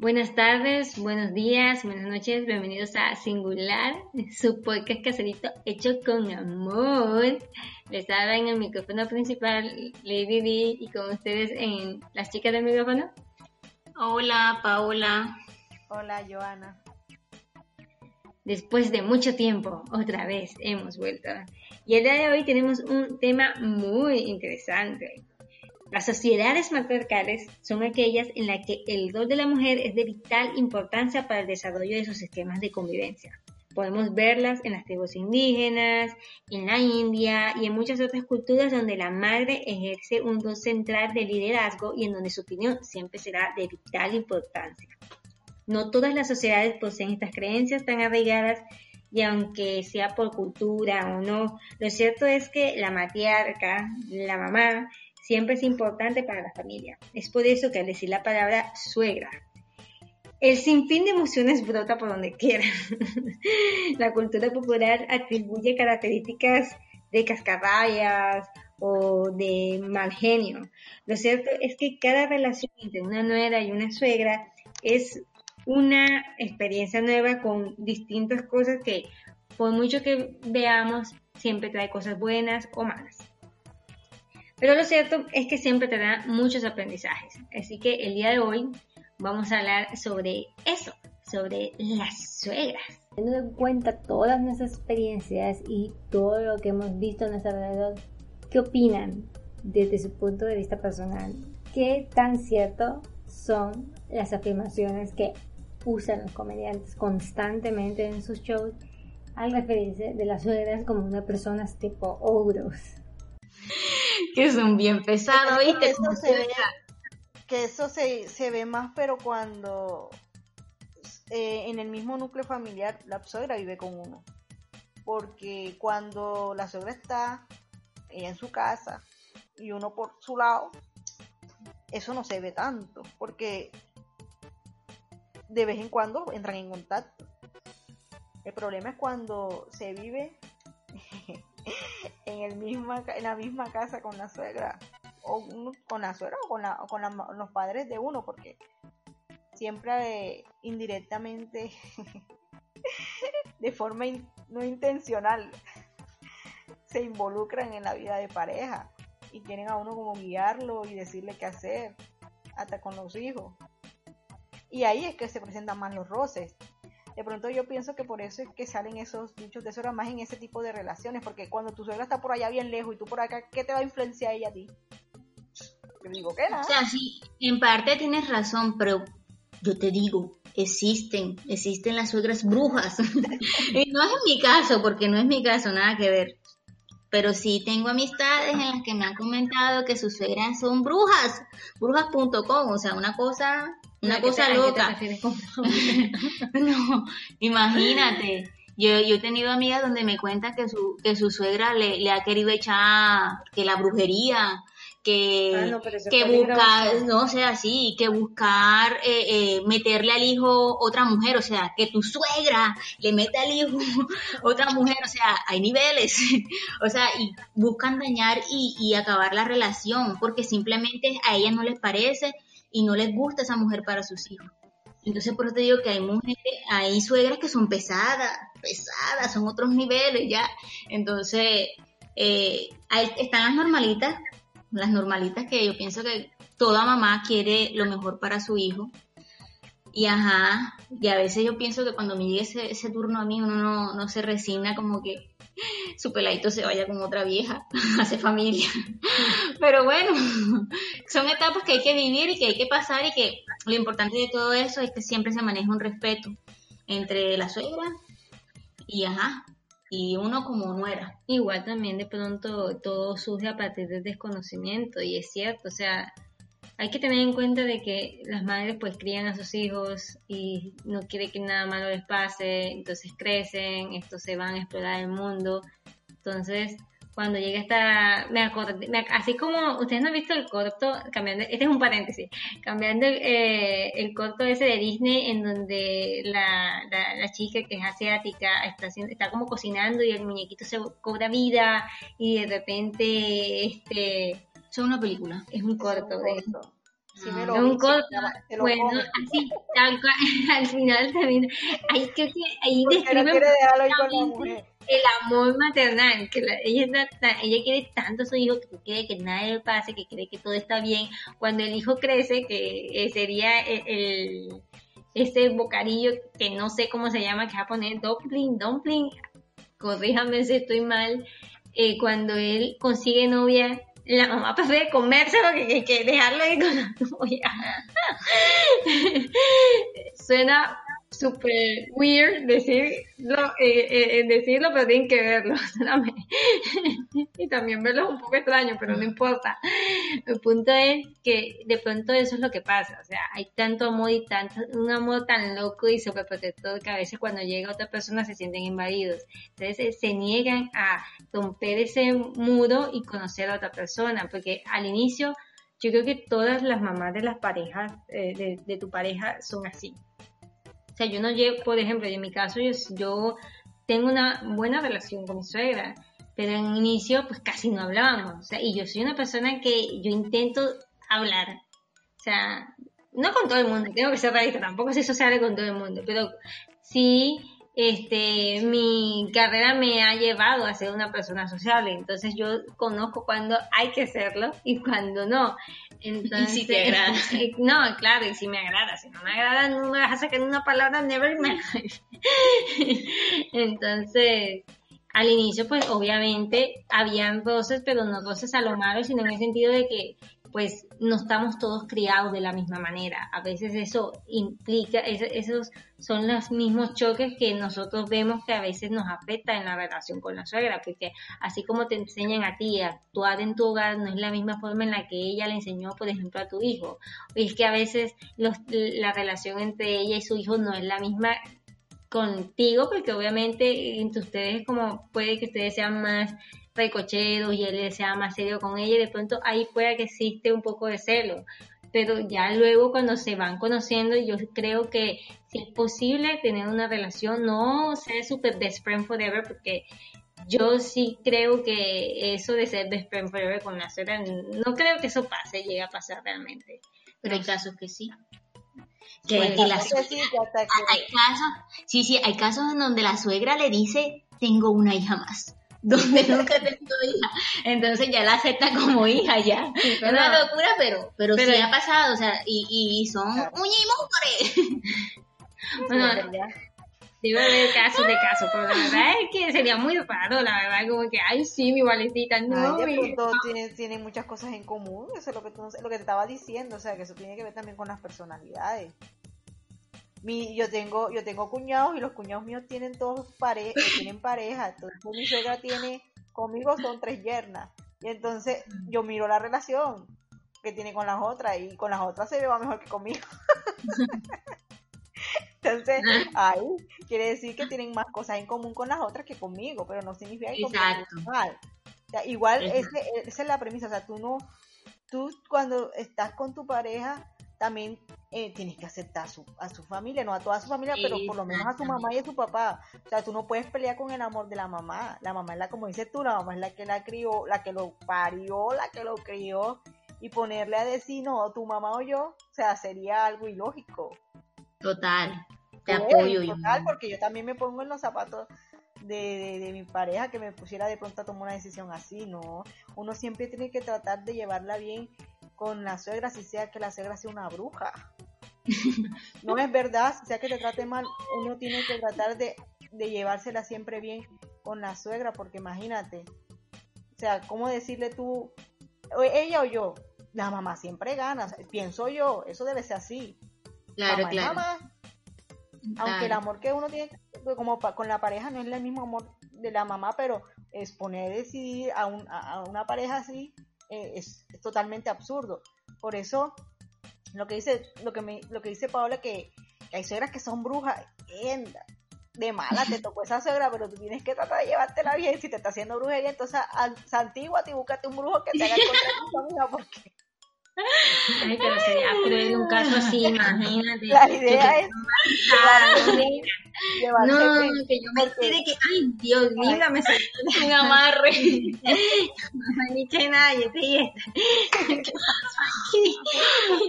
Buenas tardes, buenos días, buenas noches, bienvenidos a Singular, su podcast caserito hecho con amor. Les habla en el micrófono principal Lady D y con ustedes en las chicas del micrófono. Hola, Paola. Hola, Joana. Después de mucho tiempo, otra vez hemos vuelto. Y el día de hoy tenemos un tema muy interesante. Las sociedades matriarcales son aquellas en las que el rol de la mujer es de vital importancia para el desarrollo de sus sistemas de convivencia. Podemos verlas en las tribus indígenas, en la India y en muchas otras culturas donde la madre ejerce un rol central de liderazgo y en donde su opinión siempre será de vital importancia. No todas las sociedades poseen estas creencias tan arraigadas y aunque sea por cultura o no, lo cierto es que la matriarca, la mamá, siempre es importante para la familia. Es por eso que al decir la palabra suegra, el sinfín de emociones brota por donde quiera. la cultura popular atribuye características de cascarrayas o de mal genio. Lo cierto es que cada relación entre una nuera y una suegra es una experiencia nueva con distintas cosas que por mucho que veamos siempre trae cosas buenas o malas. Pero lo cierto es que siempre te da muchos aprendizajes. Así que el día de hoy vamos a hablar sobre eso, sobre las suegras. Teniendo en cuenta todas nuestras experiencias y todo lo que hemos visto a nuestro alrededor, ¿qué opinan desde su punto de vista personal? ¿Qué tan cierto son las afirmaciones que usan los comediantes constantemente en sus shows al referirse de las suegras como unas personas tipo ogros? que son bien pesados, ¿viste? Que eso, se ve, que eso se, ve más, pero cuando eh, en el mismo núcleo familiar la suegra vive con uno. Porque cuando la suegra está ella en su casa y uno por su lado, eso no se ve tanto, porque de vez en cuando entran en contacto. El problema es cuando se vive en, el misma, en la misma casa con la suegra, o con la suegra o con, la, con los padres de uno, porque siempre indirectamente, de forma no intencional, se involucran en la vida de pareja y tienen a uno como guiarlo y decirle qué hacer, hasta con los hijos. Y ahí es que se presentan más los roces. De pronto yo pienso que por eso es que salen esos dichos de eso más en ese tipo de relaciones, porque cuando tu suegra está por allá bien lejos y tú por acá, ¿qué te va a influenciar ella a ti? Yo digo que. O sea, sí, en parte tienes razón, pero yo te digo, existen, existen las suegras brujas. y no es mi caso, porque no es mi caso, nada que ver. Pero sí tengo amistades en las que me han comentado que sus suegras son brujas, brujas.com, o sea, una cosa una cosa loca. no, imagínate. Yo, yo he tenido amigas donde me cuentan que su, que su suegra le, le ha querido echar que la brujería, que, ah, que buscar, no o sea, sí, que buscar eh, eh, meterle al hijo otra mujer, o sea, que tu suegra le mete al hijo otra mujer, o sea, hay niveles, o sea, y buscan dañar y, y acabar la relación porque simplemente a ella no les parece y no les gusta esa mujer para sus hijos. Entonces por eso te digo que hay mujeres, hay suegras que son pesadas, pesadas, son otros niveles ya. Entonces, eh, están las normalitas, las normalitas que yo pienso que toda mamá quiere lo mejor para su hijo. Y ajá, y a veces yo pienso que cuando me llegue ese, ese turno a mí uno no, no se resigna como que su peladito se vaya con otra vieja, hace familia. Pero bueno, son etapas que hay que vivir y que hay que pasar y que lo importante de todo eso es que siempre se maneja un respeto entre la suegra y ajá, y uno como nuera. Igual también de pronto todo surge a partir del desconocimiento y es cierto, o sea, hay que tener en cuenta de que las madres pues crían a sus hijos y no quiere que nada malo les pase, entonces crecen, estos se van a explorar el mundo. Entonces, cuando llega esta, me acuerdo, así como ustedes no han visto el corto, cambiando, este es un paréntesis, cambiando eh, el corto ese de Disney en donde la, la, chica que es asiática está, está como cocinando y el muñequito se cobra vida y de repente, este... Es una película. Es un corto de eso. Sí, ah. un corto, bueno, así, tal cual, al final también, ahí que ahí describe el amor maternal, que ella, ella quiere tanto a su hijo que quiere que nada le pase, que cree que todo está bien. Cuando el hijo crece, que eh, sería el, ese bocarillo que no sé cómo se llama, que va a poner dumpling, dumpling, corríjame si estoy mal, eh, cuando él consigue novia, la mamá prefiere comérselo que, que dejarlo ahí con la novia. Suena super weird decirlo, eh, eh, decirlo, pero tienen que verlo. y también verlo es un poco extraño, pero no importa. El punto es que de pronto eso es lo que pasa. O sea, hay tanto amor y tanto, un amor tan loco y sobreprotector que a veces cuando llega otra persona se sienten invadidos. Entonces eh, se niegan a romper ese muro y conocer a otra persona, porque al inicio yo creo que todas las mamás de las parejas, de, de tu pareja, son así sea, yo no llevo, por ejemplo, en mi caso, yo, yo tengo una buena relación con mi suegra, pero en inicio pues casi no hablábamos. O sea, y yo soy una persona que yo intento hablar. O sea, no con todo el mundo, tengo que ser realista, tampoco soy sociable con todo el mundo, pero sí este, mi carrera me ha llevado a ser una persona sociable, entonces yo conozco cuando hay que serlo y cuando no. Entonces, y si te agrada. No, claro, y si me agrada, si no me agrada, no me vas a sacar una palabra never life. Entonces, al inicio, pues obviamente habían roces, pero no roces a lo malo, sino en el sentido de que pues no estamos todos criados de la misma manera. A veces eso implica, esos son los mismos choques que nosotros vemos que a veces nos afecta en la relación con la suegra, porque así como te enseñan a ti a actuar en tu hogar, no es la misma forma en la que ella le enseñó, por ejemplo, a tu hijo. Es que a veces la relación entre ella y su hijo no es la misma contigo, porque obviamente entre ustedes como puede que ustedes sean más recocheros y él sea más serio con ella y de pronto ahí pueda que existe un poco de celo. Pero ya luego cuando se van conociendo, yo creo que si es posible tener una relación, no ser super best friend forever, porque yo sí creo que eso de ser best friend forever con la suegra, no creo que eso pase, llegue a pasar realmente. Pero hay casos que sí. Que, hay casos, sí, sí, hay casos en donde la suegra le dice, tengo una hija más donde nunca he tenido hija. Entonces ya la acepta como hija ya. es una locura, pero, pero, sí ha pasado, o sea, y, y son claro. uña bueno, debe haber casos de casos, pero la verdad es que sería muy raro, la verdad, como que, ay, sí, mi valecita, no. Ay, de pronto tienen, muchas cosas en común, eso es lo que, tú, lo que te estaba diciendo, o sea, que eso tiene que ver también con las personalidades mi, yo tengo yo tengo cuñados y los cuñados míos tienen todos pare, eh, tienen pareja. Entonces mi suegra tiene conmigo son tres yernas. Y entonces yo miro la relación que tiene con las otras y con las otras se ve mejor que conmigo. Entonces ahí quiere decir que tienen más cosas en común con las otras que conmigo pero no significa que mal. Igual ese, esa es la premisa. O sea tú no tú cuando estás con tu pareja también eh, tienes que aceptar a su, a su familia, no a toda su familia, pero por lo menos a su mamá y a su papá. O sea, tú no puedes pelear con el amor de la mamá. La mamá es la, como dices tú, la mamá es la que la crió, la que lo parió, la que lo crió. Y ponerle a decir, no, tu mamá o yo, o sea, sería algo ilógico. Total, te apoyo. Total, porque yo también me pongo en los zapatos de, de, mi pareja que me pusiera de pronto a tomar una decisión así, ¿no? Uno siempre tiene que tratar de llevarla bien con la suegra, si sea que la suegra sea una bruja. no es verdad, si sea que te trate mal, uno tiene que tratar de, de llevársela siempre bien con la suegra, porque imagínate, o sea, ¿cómo decirle tú, ella o yo? La mamá siempre gana, pienso yo, eso debe ser así. Claro, claro. Aunque el amor que uno tiene como con la pareja no es el mismo amor de la mamá, pero exponer decidir a, un, a una pareja así eh, es, totalmente absurdo. Por eso, lo que dice, lo que me, lo que dice Paola, que, hay suegras que son brujas, de mala te tocó esa suegra, pero tú tienes que tratar de llevártela bien. Si te está haciendo brujería, entonces santíguate y búscate un brujo que te haga contra tu familia porque Ay, pero sería cruel un caso así, imagínate. La idea es no, que yo me que, ay, Dios, líbrame, me amarre. no que nadie,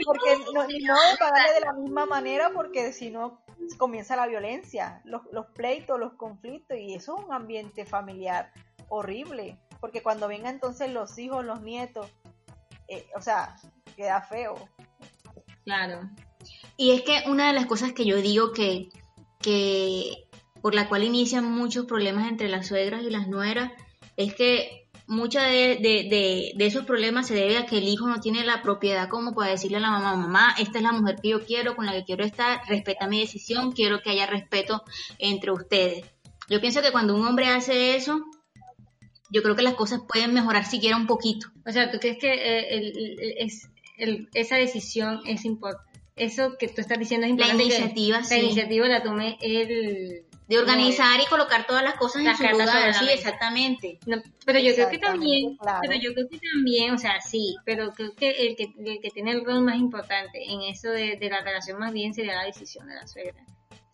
Porque no, no de pagarle de la misma manera, porque si no comienza la violencia, los, los pleitos, los conflictos, y eso es un ambiente familiar horrible. Porque cuando vengan entonces los hijos, los nietos, eh, o sea, queda feo. Claro. Y es que una de las cosas que yo digo que, que por la cual inician muchos problemas entre las suegras y las nueras es que muchos de, esos problemas se debe a que el hijo no tiene la propiedad como para decirle a la mamá, mamá, esta es la mujer que yo quiero, con la que quiero estar, respeta mi decisión, quiero que haya respeto entre ustedes. Yo pienso que cuando un hombre hace eso, yo creo que las cosas pueden mejorar siquiera un poquito. O sea, ¿tú crees que eh, es, esa decisión es importante? Eso que tú estás diciendo es importante. La iniciativa, La iniciativa la tomé el... De organizar y colocar todas las cosas en su lugar, sí, exactamente. pero yo creo que también, pero yo creo que también, o sea, sí, pero creo que el que, el que tiene el rol más importante en eso de, de la relación más bien sería la decisión de la suegra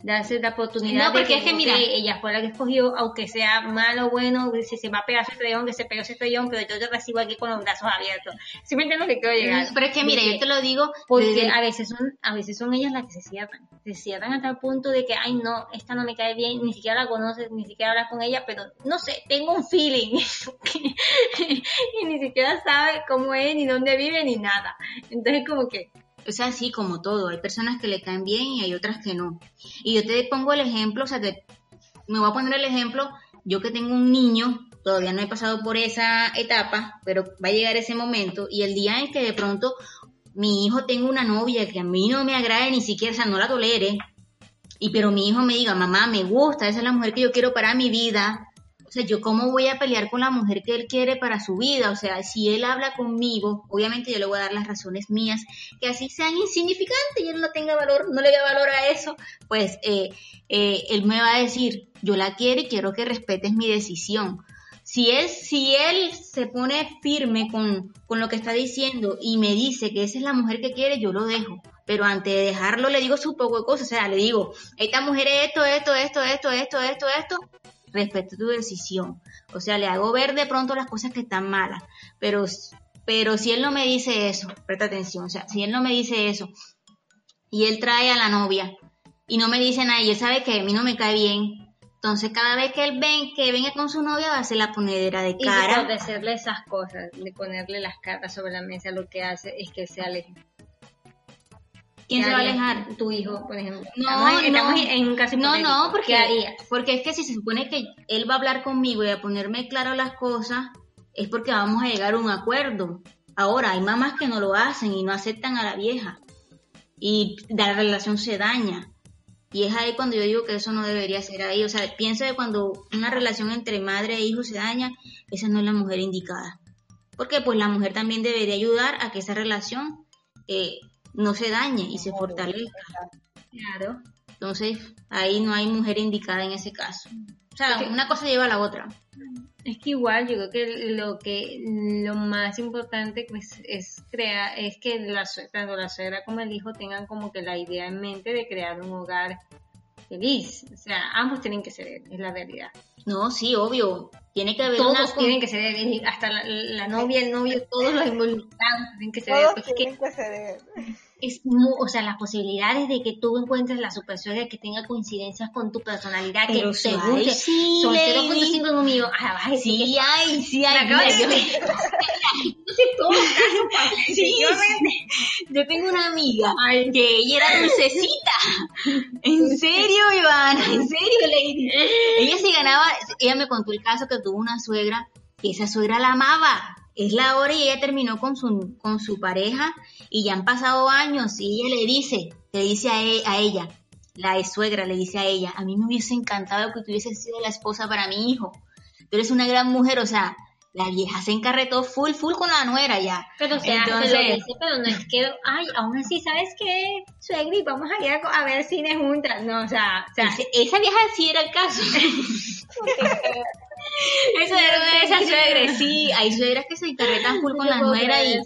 darse la oportunidad no, porque de que, es que mira, ella fue la que escogió, aunque sea malo o bueno, si se va a pegar ese estrellón, que se pegue ese estrellón, pero yo te recibo aquí con los brazos abiertos. ¿Sí me entiendes que quiero llegar? Pero es que mira, yo te lo digo porque a veces son a veces son ellas las que se cierran, se cierran hasta el punto de que, ay no, esta no me cae bien, ni siquiera la conoces, ni siquiera hablas con ella, pero no sé, tengo un feeling y ni siquiera sabe cómo es, ni dónde vive, ni nada. Entonces como que o sea, sí, como todo, hay personas que le caen bien y hay otras que no. Y yo te pongo el ejemplo, o sea, que me voy a poner el ejemplo, yo que tengo un niño, todavía no he pasado por esa etapa, pero va a llegar ese momento y el día en que de pronto mi hijo tenga una novia que a mí no me agrade ni siquiera, o sea, no la tolere, y pero mi hijo me diga, mamá, me gusta, esa es la mujer que yo quiero para mi vida, sea, yo cómo voy a pelear con la mujer que él quiere para su vida, o sea, si él habla conmigo, obviamente yo le voy a dar las razones mías, que así sean insignificantes y él no tenga valor, no le dé valor a eso, pues eh, eh, él me va a decir, yo la quiero y quiero que respetes mi decisión. Si él, si él se pone firme con, con lo que está diciendo y me dice que esa es la mujer que quiere, yo lo dejo. Pero antes de dejarlo le digo su poco de cosas, o sea, le digo, esta mujer es esto, esto, esto, esto, esto, esto, esto, respeto tu decisión. O sea, le hago ver de pronto las cosas que están malas, pero, pero si él no me dice eso, presta atención, o sea, si él no me dice eso y él trae a la novia y no me dice nada y él sabe que a mí no me cae bien, entonces cada vez que él ven, que venga con su novia va a hacer la ponedera de cara. Y de decirle esas cosas, de ponerle las cartas sobre la mesa, lo que hace es que se aleje. ¿Quién se va a alejar? Tu hijo, por ejemplo. No, no, en un caso no, no, porque, porque es que si se supone que él va a hablar conmigo y a ponerme claro las cosas, es porque vamos a llegar a un acuerdo. Ahora, hay mamás que no lo hacen y no aceptan a la vieja. Y la relación se daña. Y es ahí cuando yo digo que eso no debería ser ahí. O sea, pienso que cuando una relación entre madre e hijo se daña, esa no es la mujer indicada. Porque pues la mujer también debería ayudar a que esa relación eh, no se dañe y se fortalezca. Claro. Entonces, ahí no hay mujer indicada en ese caso. O sea, una cosa lleva a la otra. Es que igual yo creo que lo que lo más importante pues, es crear es que la, tanto la suegra como el hijo tengan como que la idea en mente de crear un hogar feliz. O sea, ambos tienen que ser, es la realidad. No, sí, obvio. Tiene que haber Todos tienen que ser, hasta la, novia, el novio, todos los involucrados tienen que ser. Todos tienen que ceder es o sea, las posibilidades de que tú encuentres la super que tenga coincidencias con tu personalidad, que te guste, sí, son 0.5 conmigo. Ah, sí, hay, sí hay. yo, tengo una amiga que ella era dulcecita. En serio, Ivana, en serio, Lady. Ella se ganaba, ella me contó el caso que tuvo una suegra, que esa suegra la amaba es la hora y ella terminó con su, con su pareja y ya han pasado años y ella le dice, le dice a, e, a ella, la ex suegra le dice a ella, a mí me hubiese encantado que tú hubieses sido la esposa para mi hijo. Tú eres una gran mujer, o sea, la vieja se encarretó full, full con la nuera ya. Pero o sea, Entonces, pero no es que, ay, aún así, ¿sabes qué? Suegri, vamos a ir a, ver cine juntas. No, o sea, o sea esa vieja sí era el caso. Eso era una de esas suegras, sí, hay suegras que se encarretan full con la nuera y,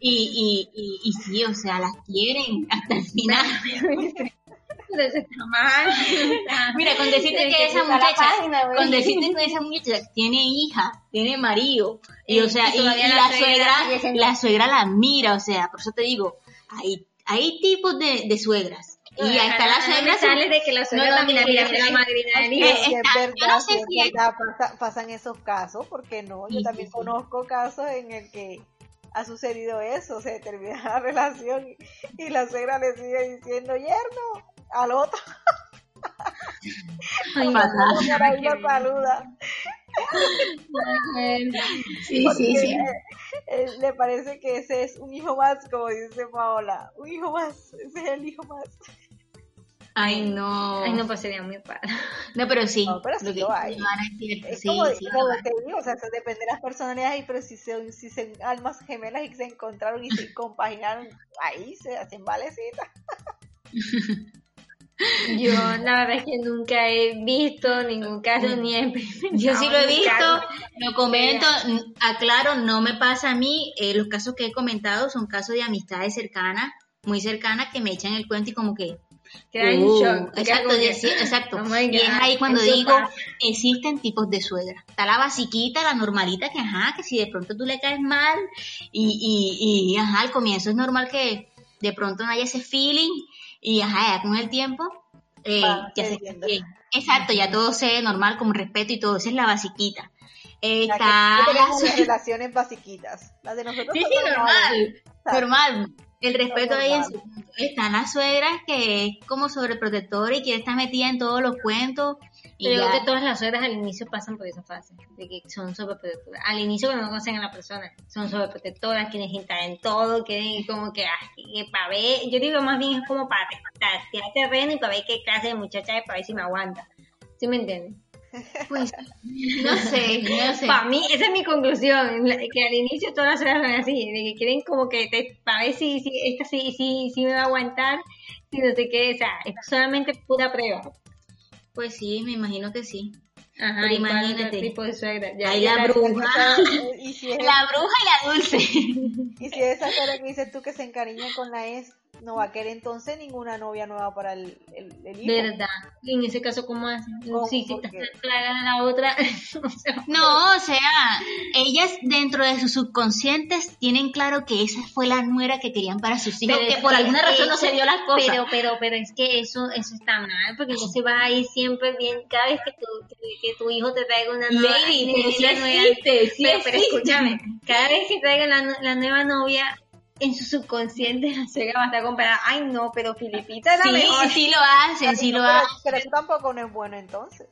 y, y, y, sí, o sea, las quieren hasta el final. Mira, con decirte que esa muchacha, con decirte que esa muchacha tiene hija, tiene marido, y o sea, y, la, suegra, la suegra la mira, o sea, por eso te digo, hay, hay tipos de, de suegras. Y hasta la suegra sale de que la suegra no, también ser la madrina del hijo. Es verdad, es verdad, pasan esos casos, porque no, yo también conozco casos en el que ha sucedido eso, se termina la relación y, la suegra le sigue diciendo yerno al otro. Ay, por ahí lo saluda. Sí, sí, sí. le parece que ese es un hijo más, como dice Paola. Un hijo más, ese es el hijo más. Ay, no. Ay, no, pues sería muy padre. No, pero sí. No, pero sí lo, hay. Es sí, como, sí, como te digo, o sea, eso depende de las personalidades, pero si son, si son almas gemelas y se encontraron y se compaginaron, ahí se hacen valecitas. Yo la verdad es que nunca he visto ningún caso ni he Yo sí lo he visto, lo comento, aclaro, no me pasa a mí, eh, los casos que he comentado son casos de amistades cercanas, muy cercanas, que me echan el cuento y como que Uh, exacto, exacto. Oh y es ahí cuando digo, existen tipos de suegra. Está la basiquita, la normalita, que ajá, que si de pronto tú le caes mal y, y, ajá, al comienzo es normal que de pronto no haya ese feeling y ajá, ya con el tiempo eh, ya se Exacto, ya todo se normal, con respeto y todo. Esa es la basiquita. Está las relaciones basiquitas. Las de nosotros. Sí, sí, normal. Normal. El respeto ahí en su Están las suegras que es como sobreprotectora y que está metida en todos los cuentos. Y Pero que todas las suegras al inicio pasan por esa fase, de que son sobreprotectoras. Al inicio cuando no conocen a la persona, son sobreprotectoras, quieren entrar en todo, quieren como que, ah, que para ver, yo digo más bien es como para tirar terreno y para ver qué clase de muchacha es, para ver si me aguanta. ¿Sí me entienden? Pues, no sé, no sé. Para mí, esa es mi conclusión, que al inicio todas las horas son así, de que quieren como que te, para ver si, si esta sí, sí, sí me va a aguantar, si no sé qué, o sea, es solamente pura prueba. Pues sí, me imagino que sí. Ajá, Pero imagínate. Tipo de suegra. Ya, Ahí la, bruja. la bruja y la dulce. Y si esa suegra que dices tú que se encariña con la ex, no va a querer entonces ninguna novia nueva para el, el, hijo. ¿Verdad? Y en ese caso, ¿cómo hacen? Sí, si está clara la otra. no, o sea, ellas dentro de sus subconscientes tienen claro que esa fue la nuera que querían para sus hijos, que por alguna razón no se dio las cosas. Pero, pero, pero es que eso, eso está mal, porque entonces va a ir siempre bien, cada vez que tu, que, tu hijo te traiga una nueva, Lady, pero, pero, escúchame, cada vez que traiga la, la nueva novia, en su subconsciente la suegra va a estar comparada. Ay, no, pero Filipita es la sí, mejor. Sí, lo hacen, sí lo hacen. Pero eso tampoco no es bueno entonces.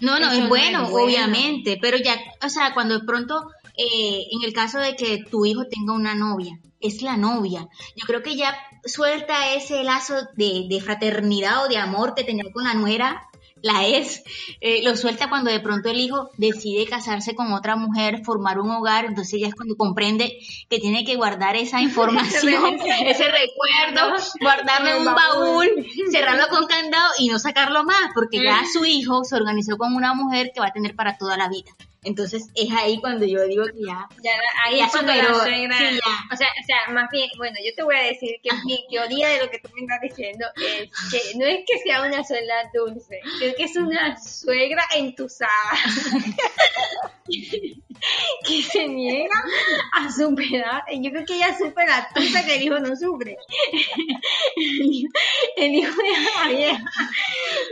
No, no, es bueno, obviamente, pero ya, o sea, cuando de pronto, eh, en el caso de que tu hijo tenga una novia, es la novia. Yo creo que ya suelta ese lazo de, de fraternidad o de amor que tenía con la nuera la es, eh, lo suelta cuando de pronto el hijo decide casarse con otra mujer, formar un hogar, entonces ya es cuando comprende que tiene que guardar esa información, ese recuerdo, guardarlo en un baúl, cerrarlo con candado y no sacarlo más, porque ya su hijo se organizó con una mujer que va a tener para toda la vida. Entonces es ahí cuando yo digo que ya, ya ahí es cuando la suegra, o sea, o sea, más bien, bueno, yo te voy a decir que mi teoría de lo que tú me estás diciendo es que no es que sea una suegra dulce, es que es una suegra entusada. que se niega a superar. Yo creo que ella supera tanta que el hijo no sufre. el hijo de la vieja.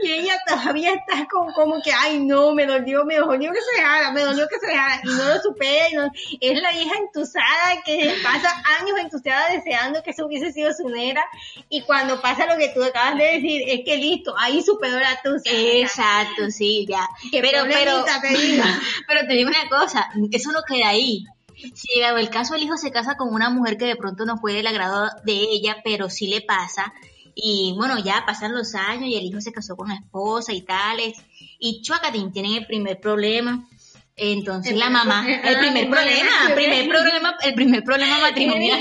Y ella todavía está como, como que, ay, no, me dolió, me dolió que se dejara, me dolió que se dejara. Y no lo supera. no, es la vieja entusada que pasa años entusiasmada deseando que eso hubiese sido su negra. Y cuando pasa lo que tú acabas de decir, es que listo, ahí superó la tusa. Exacto, sí, ya. Pero, pero, pero te digo una cosa, eso no queda ahí. Si llegado el caso, el hijo se casa con una mujer que de pronto no fue del agrado de ella, pero sí le pasa. Y bueno, ya pasan los años y el hijo se casó con la esposa y tales. Y Chuacatín tienen el primer problema. Entonces la mamá, el primer problema, el primer problema, el primer problema matrimonial.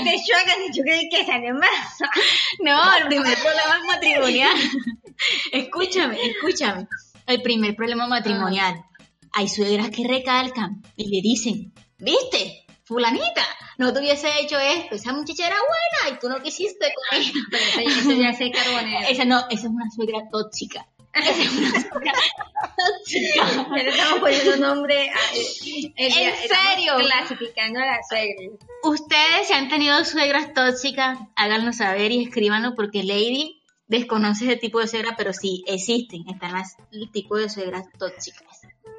No, el primer problema matrimonial. Escúchame, escúchame. El primer problema matrimonial. Hay suegras que recalcan y le dicen, ¿viste? Fulanita, no te hubiese hecho esto, esa muchacha era buena y tú no quisiste con ella. Pero esa, ya es carbonero. Esa no, esa es una suegra tóxica. Pero estamos poniendo nombre a, ¿En serio? clasificando a las suegras. Ustedes si han tenido suegras tóxicas, háganlo saber y escríbanlo porque Lady desconoce ese tipo de suegra, pero sí existen, están las el tipo de suegras tóxicas.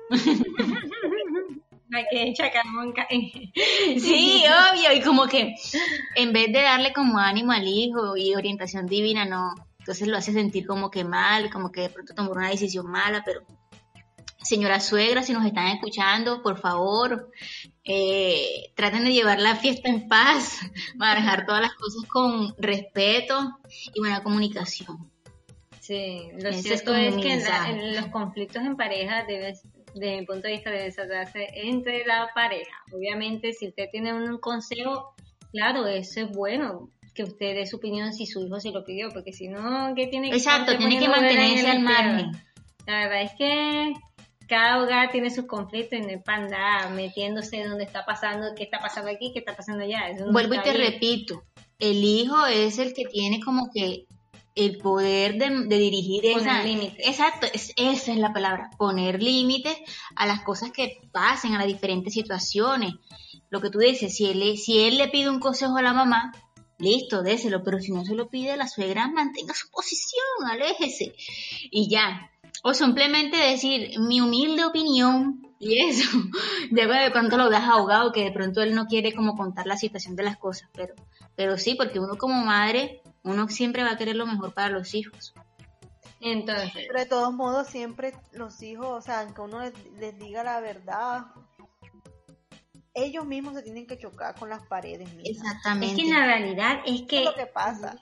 Hay que Sí, obvio, y como que en vez de darle como ánimo al hijo y orientación divina, no, entonces lo hace sentir como que mal, como que de pronto tomó una decisión mala, pero señora suegra, si nos están escuchando, por favor, eh, traten de llevar la fiesta en paz, manejar todas las cosas con respeto y buena comunicación. Sí, lo cierto es, que en, los conflictos en pareja debes, desde mi punto de vista, debe desatarse entre la pareja. Obviamente, si usted tiene un consejo, claro, eso es bueno, que usted dé su opinión si su hijo se lo pidió, porque si no, ¿qué tiene que Exacto, tiene que mantenerse al margen. La verdad es que cada hogar tiene sus conflictos y no es para metiéndose donde está pasando, qué está pasando aquí, qué está pasando allá. Vuelvo y te repito, el hijo es el que tiene como que el poder de, dirigir esa límites. Exacto, esa es la palabra, poner límites a las cosas que pasen, a las diferentes situaciones. Lo que tú dices, si él, si él le pide un consejo a la mamá, listo, déselo, pero si no se lo pide la suegra, mantenga su posición, aléjese y ya. O simplemente decir mi humilde opinión y eso. Luego de pronto lo dejas ahogado, que de pronto él no quiere como contar la situación de las cosas, pero, pero sí, porque uno como madre, uno siempre va a querer lo mejor para los hijos. Entonces. Pero de todos modos, siempre los hijos, o sea, aunque uno les diga la verdad, ellos mismos se tienen que chocar con las paredes. Exactamente. Es que en la realidad es que... es lo que pasa.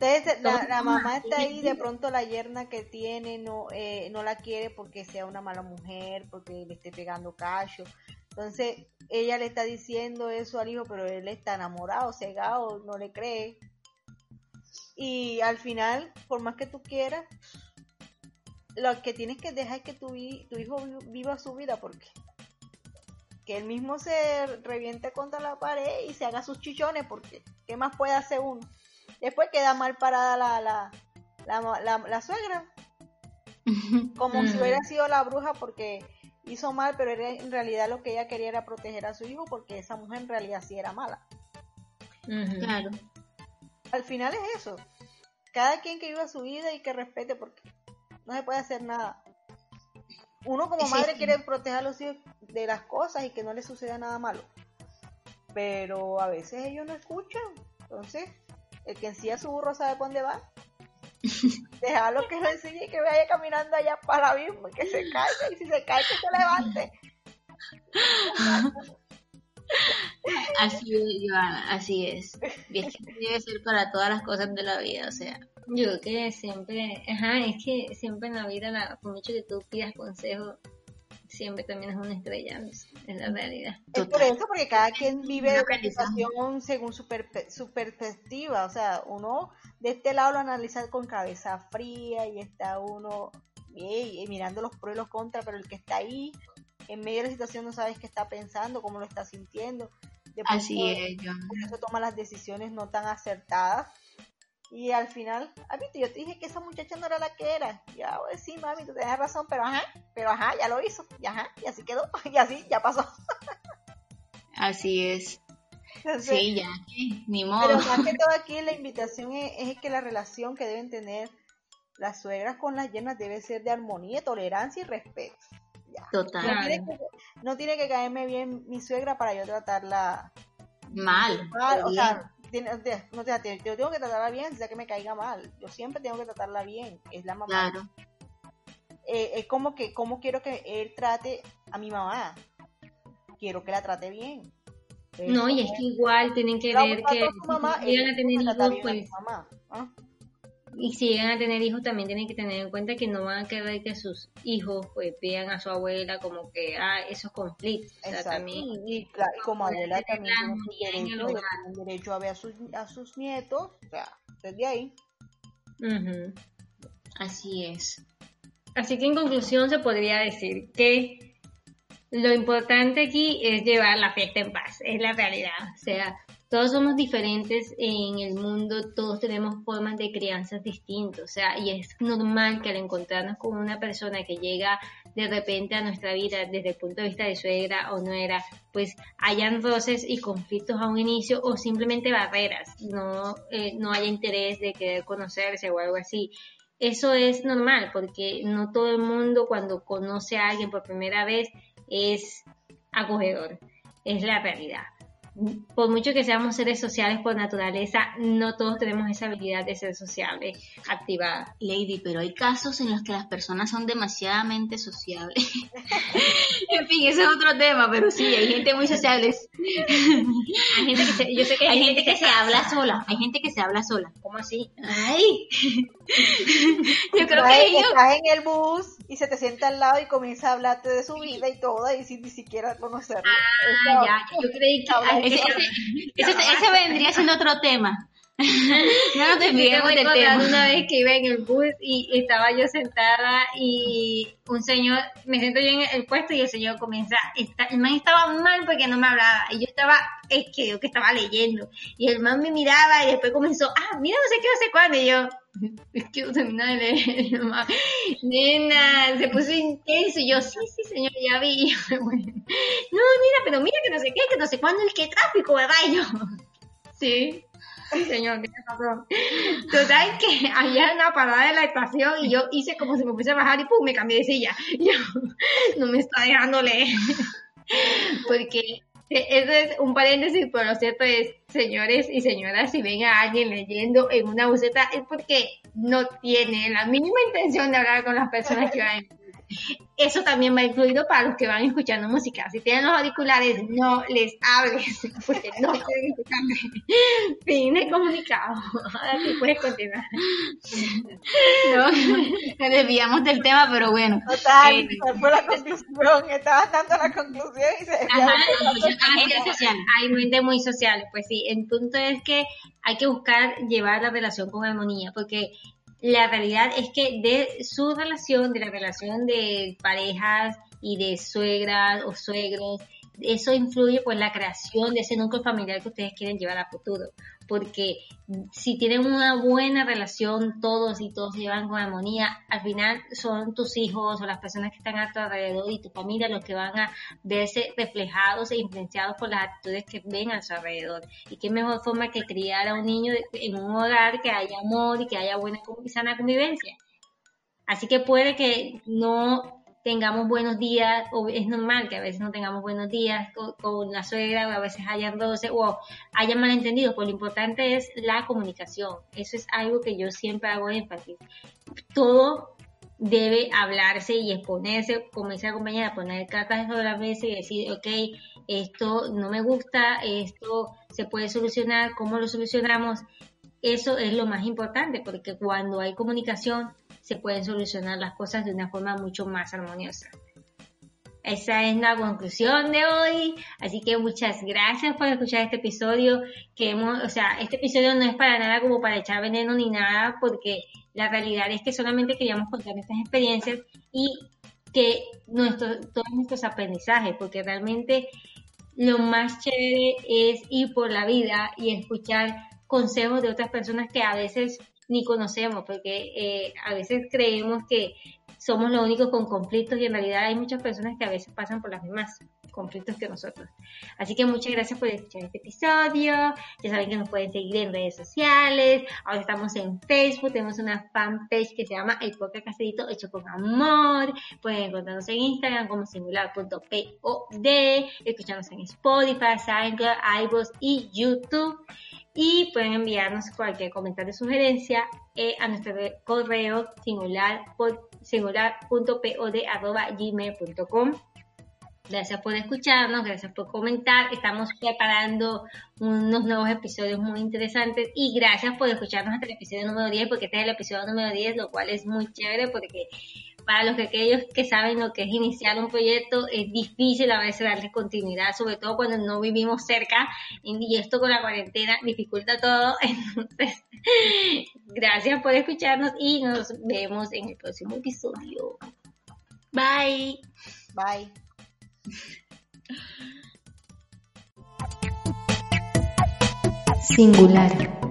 Entonces la, mamá está ahí, de pronto la yerna que tiene no, eh, no la quiere porque sea una mala mujer, porque le esté pegando cacho. Entonces ella le está diciendo eso al hijo, pero él está enamorado, cegado, no le cree. Y al final, por más que tú quieras, lo que tienes que dejar es que tu, tu hijo viva su vida porque que él mismo se reviente contra la pared y se haga sus chichones, porque ¿qué más puede hacer uno? Después queda mal parada la, la, la, la, suegra, como si hubiera sido la bruja porque hizo mal, pero en realidad lo que ella quería era proteger a su hijo porque esa mujer en realidad sí era mala. Claro. Al final es eso. Cada quien que viva su vida y que respete porque no se puede hacer nada uno como madre quiere proteger a los hijos de las cosas y que no les suceda nada malo. Pero a veces ellos no escuchan. Entonces, el que encía su burro sabe por dónde va. Déjalo que lo enseñe y que vaya caminando allá para mismo, que se caiga y si se cae que se levante. Así es, Joana, así es. debe ser para todas las cosas de la vida, o sea. Yo creo que siempre, ajá, es que siempre en la vida, la, por mucho que tú pidas consejo, siempre también es una estrella, es la realidad. Es por eso, porque cada quien vive una situación según su, su perspectiva, o sea, uno de este lado lo analiza con cabeza fría y está uno mirando los pros y los contras, pero el que está ahí en medio de la situación no sabes qué está pensando, cómo lo está sintiendo. Así es, Por eso toma las decisiones no tan acertadas. Y al final, ah, yo te dije que esa muchacha no era la que era. Ya, pues sí, mami, tú tienes razón, pero ajá, pero ajá, ya lo hizo, y ajá, y así quedó, y así, ya pasó. Así es. sí, ya, ni modo. Pero más que todo aquí la invitación es, es, que la relación que deben tener las suegras con las yernas debe ser de armonía, tolerancia y respeto. Total. No tiene, que, caerme bien mi suegra para yo tratarla mal. o sea, no, yo tengo que tratarla bien, sea que me caiga mal. Yo siempre tengo que tratarla bien. Es la mamá. Claro. Eh, es como que, como quiero que él trate a mi mamá. Quiero que la trate bien. no, y es que igual tienen que ver que mamá, a tener hijos, pues. Mamá, ¿ah? Y si llegan a tener hijos también tienen que tener en cuenta que no van a querer que sus hijos pues vean a su abuela como que ah esos conflictos o sea, también y, como abuela también tiene derecho, derecho, a ver a sus, a sus nietos o sea desde ahí. Así es. Así que en conclusión se podría decir que lo importante aquí es llevar la fiesta en paz, es la realidad. O sea, todos somos diferentes en el mundo, todos tenemos formas de crianzas distintas, o sea, y es normal que al encontrarnos con una persona que llega de repente a nuestra vida desde el punto de vista de suegra o nuera, pues hayan roces y conflictos a un inicio o simplemente barreras, no, eh, no haya interés de querer conocerse o algo así. Eso es normal porque no todo el mundo cuando conoce a alguien por primera vez es acogedor, es la realidad por mucho que seamos seres sociales por naturaleza, no todos tenemos esa habilidad de ser sociables activada. Lady, pero hay casos en los que las personas son demasiadamente sociables. en fin, ese es otro tema, pero sí, hay gente muy sociable. hay gente que se, yo sé que hay, gente, que, se habla sola. Hay gente que se habla sola. ¿Cómo así? Ay. yo creo que ellos... estás en el bus y se te sienta al lado y comienza a hablarte de su vida y todo y sin ni siquiera conocerlo. Ah, ya, yo creí que ese, ese, vendría siendo otro tema. no nos desviemos del tema. Una vez que iba en el bus y estaba yo sentada y un señor, me siento yo en el puesto y el señor comienza, el man estaba mal porque no me hablaba y yo estaba, es que yo que estaba leyendo y el man me miraba y después comenzó, ah, mira no sé qué, no sé cuándo y yo, es que yo terminé de leer, nena, se puso intenso y yo, sí, sí señor, ya vi, no, mira, pero mira que no sé qué, que no sé cuándo, el que tráfico, ¿verdad? Yo, sí. Señor, ¿qué pasó? Total que había una parada de la estación y yo hice como si me puse a bajar y pum, me cambié de silla. Yo, no me está dejando leer. Porque eso es un paréntesis, pero lo cierto es, señores y señoras, si ven a alguien leyendo en una buceta es porque no tiene la mínima intención de hablar con las personas que van eso también va incluido para los que van escuchando música. Si tienen los auriculares, no les hables, porque no pueden escucharme. Fin de comunicado. Ahora sí puedes continuar. No, nos desviamos del tema, pero bueno. Total, eh, fue la conclusión. Estabas dando la conclusión y se Ajá, hay gente muy social. Pues sí, el punto es que hay que buscar llevar la relación con armonía, porque la realidad es que de su relación, de la relación de parejas y de suegras o suegros, eso influye pues la creación de ese núcleo familiar que ustedes quieren llevar a futuro porque si tienen una buena relación todos y todos se llevan con armonía, al final son tus hijos o las personas que están a tu alrededor y tu familia los que van a verse reflejados e influenciados por las actitudes que ven a su alrededor. Y qué mejor forma que criar a un niño en un hogar que haya amor y que haya buena y sana convivencia. Así que puede que no tengamos buenos días, o es normal que a veces no tengamos buenos días con, la suegra, o a veces hayan roce, o hayan malentendidos, pues lo importante es la comunicación. Eso es algo que yo siempre hago énfasis. Todo debe hablarse y exponerse, como dice la compañera, poner cartas sobre la mesa y decir, ok, esto no me gusta, esto se puede solucionar, ¿cómo lo solucionamos? Eso es lo más importante, porque cuando hay comunicación, se pueden solucionar las cosas de una forma mucho más armoniosa. Esa es la conclusión de hoy. Así que muchas gracias por escuchar este episodio. Que hemos, o sea, este episodio no es para nada como para echar veneno ni nada, porque la realidad es que solamente queríamos contar nuestras experiencias y que nuestro, todos nuestros aprendizajes, porque realmente lo más chévere es ir por la vida y escuchar consejos de otras personas que a veces ni conocemos, porque eh, a veces creemos que somos los únicos con conflictos y en realidad hay muchas personas que a veces pasan por las mismas conflictos que nosotros. Así que muchas gracias por escuchar este episodio. Ya saben que nos pueden seguir en redes sociales. Ahora estamos en Facebook. Tenemos una fanpage que se llama El Podcast Caserito Hecho con Amor. Pueden encontrarnos en Instagram como singular.pod. Escucharnos en Spotify, SoundCloud, iVoox y YouTube y pueden enviarnos cualquier comentario o sugerencia eh, a nuestro correo singular singular.pod.gmail.com Gracias por escucharnos, gracias por comentar. Estamos preparando unos nuevos episodios muy interesantes y gracias por escucharnos hasta el episodio número 10 porque este es el episodio número 10, lo cual es muy chévere porque para los que aquellos que saben lo que es iniciar un proyecto es difícil a veces darle continuidad, sobre todo cuando no vivimos cerca y esto con la cuarentena dificulta todo. Entonces, gracias por escucharnos y nos vemos en el próximo episodio. Bye. Bye. Singular.